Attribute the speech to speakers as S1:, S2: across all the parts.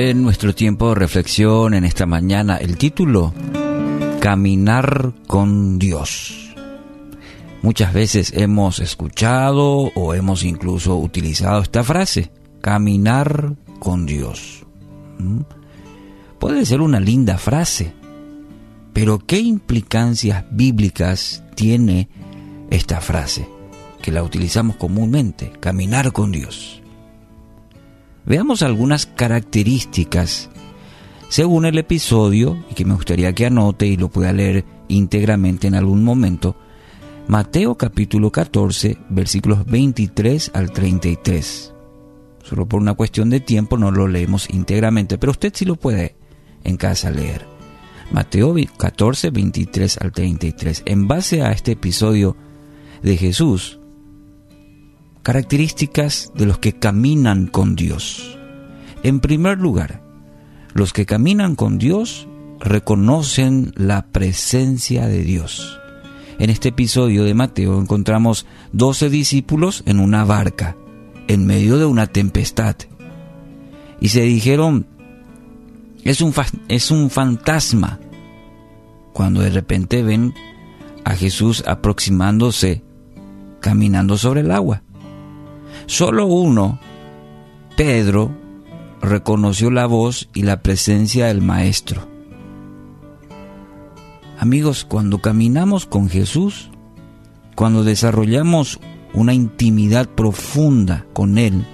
S1: En nuestro tiempo de reflexión en esta mañana, el título, Caminar con Dios. Muchas veces hemos escuchado o hemos incluso utilizado esta frase, caminar con Dios. ¿Mm? Puede ser una linda frase, pero ¿qué implicancias bíblicas tiene esta frase? Que la utilizamos comúnmente, caminar con Dios. Veamos algunas características según el episodio, y que me gustaría que anote y lo pueda leer íntegramente en algún momento, Mateo capítulo 14, versículos 23 al 33. Solo por una cuestión de tiempo no lo leemos íntegramente, pero usted sí lo puede en casa leer. Mateo 14, 23 al 33. En base a este episodio de Jesús, características de los que caminan con Dios. En primer lugar, los que caminan con Dios reconocen la presencia de Dios. En este episodio de Mateo encontramos 12 discípulos en una barca, en medio de una tempestad. Y se dijeron, es un, es un fantasma, cuando de repente ven a Jesús aproximándose, caminando sobre el agua. Solo uno, Pedro, reconoció la voz y la presencia del Maestro. Amigos, cuando caminamos con Jesús, cuando desarrollamos una intimidad profunda con Él,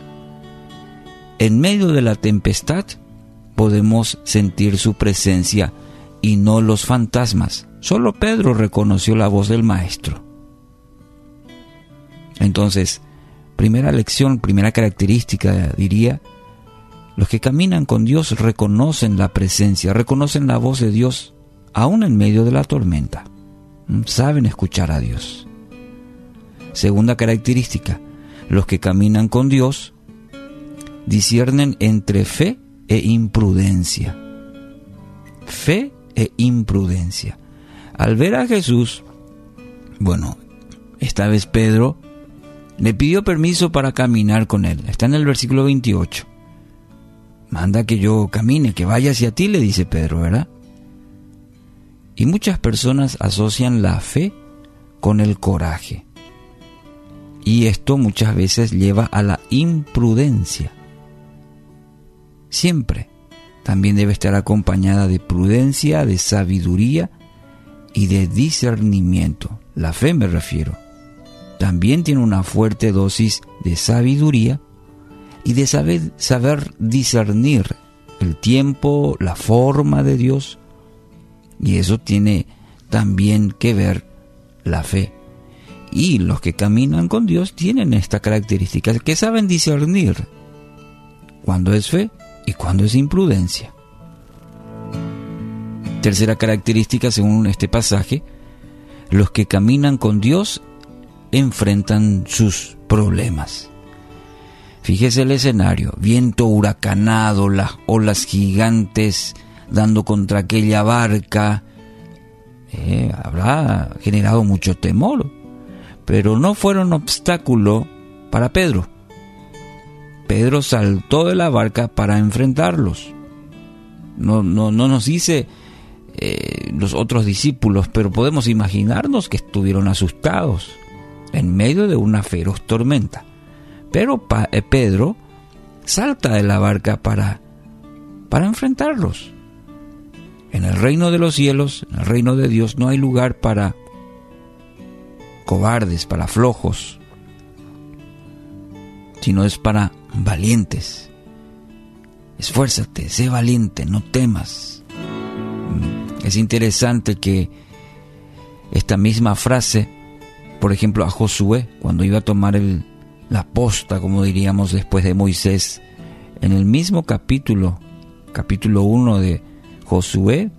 S1: en medio de la tempestad podemos sentir su presencia y no los fantasmas. Solo Pedro reconoció la voz del Maestro. Entonces, primera lección, primera característica, diría, los que caminan con Dios reconocen la presencia, reconocen la voz de Dios, aún en medio de la tormenta. Saben escuchar a Dios. Segunda característica, los que caminan con Dios disciernen entre fe e imprudencia. Fe e imprudencia. Al ver a Jesús, bueno, esta vez Pedro le pidió permiso para caminar con él. Está en el versículo 28. Manda que yo camine, que vaya hacia ti, le dice Pedro, ¿verdad? Y muchas personas asocian la fe con el coraje. Y esto muchas veces lleva a la imprudencia. Siempre también debe estar acompañada de prudencia, de sabiduría y de discernimiento. La fe me refiero. También tiene una fuerte dosis de sabiduría y de saber, saber discernir el tiempo, la forma de Dios. Y eso tiene también que ver la fe. Y los que caminan con Dios tienen esta característica, que saben discernir cuando es fe y cuando es imprudencia. Tercera característica según este pasaje, los que caminan con Dios enfrentan sus problemas. Fíjese el escenario, viento huracanado, las olas gigantes dando contra aquella barca. Eh, habrá generado mucho temor, pero no fueron obstáculo para Pedro. Pedro saltó de la barca para enfrentarlos. No, no, no nos dice eh, los otros discípulos, pero podemos imaginarnos que estuvieron asustados en medio de una feroz tormenta. Pero eh, Pedro salta de la barca para, para enfrentarlos. En el reino de los cielos, en el reino de Dios, no hay lugar para cobardes, para flojos, sino es para valientes. Esfuérzate, sé valiente, no temas. Mm, es interesante que esta misma frase, por ejemplo, a Josué, cuando iba a tomar la posta, como diríamos después de Moisés, en el mismo capítulo, capítulo 1 de Josué,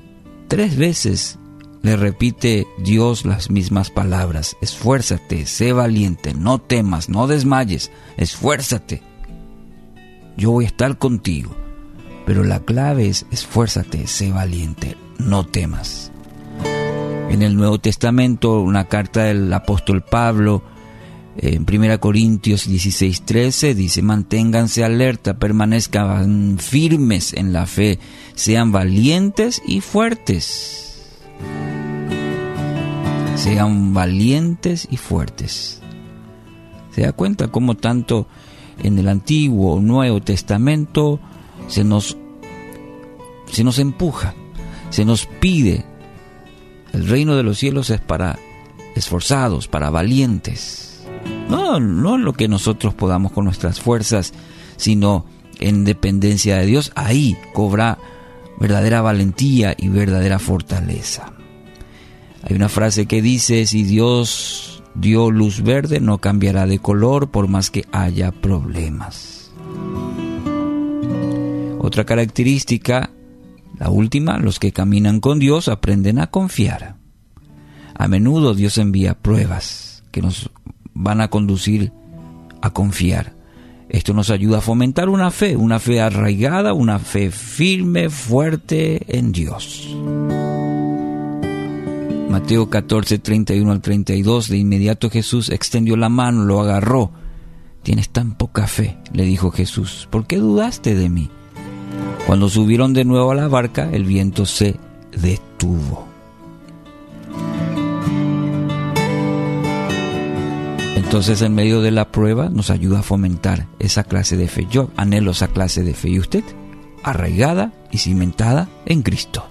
S1: tres veces le repite Dios las mismas palabras. Esfuérzate, sé valiente, no temas, no desmayes, esfuérzate. Yo voy a estar contigo. Pero la clave es esfuérzate, sé valiente, no temas. En el Nuevo Testamento, una carta del apóstol Pablo, En 1 Corintios 16, 13 dice, manténganse alerta, permanezcan firmes en la fe, sean valientes y fuertes. Sean valientes y fuertes. ¿Se da cuenta cómo tanto en el Antiguo o Nuevo Testamento se nos, se nos empuja, se nos pide? El reino de los cielos es para esforzados, para valientes no, no lo que nosotros podamos con nuestras fuerzas, sino en dependencia de Dios, ahí cobra verdadera valentía y verdadera fortaleza. Hay una frase que dice, si Dios dio luz verde, no cambiará de color por más que haya problemas. Otra característica, la última, los que caminan con Dios aprenden a confiar. A menudo Dios envía pruebas que nos van a conducir a confiar. Esto nos ayuda a fomentar una fe, una fe arraigada, una fe firme, fuerte en Dios. Mateo 14, 31 al 32, de inmediato Jesús extendió la mano, lo agarró. Tienes tan poca fe, le dijo Jesús, ¿por qué dudaste de mí? Cuando subieron de nuevo a la barca, el viento se detuvo. Entonces en medio de la prueba nos ayuda a fomentar esa clase de fe. Yo anhelo esa clase de fe. ¿Y usted? Arraigada y cimentada en Cristo.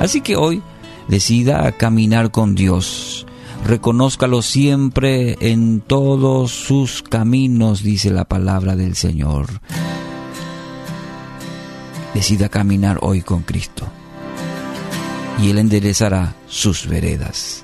S1: Así que hoy decida caminar con Dios. Reconózcalo siempre en todos sus caminos, dice la palabra del Señor. Decida caminar hoy con Cristo y Él enderezará sus veredas.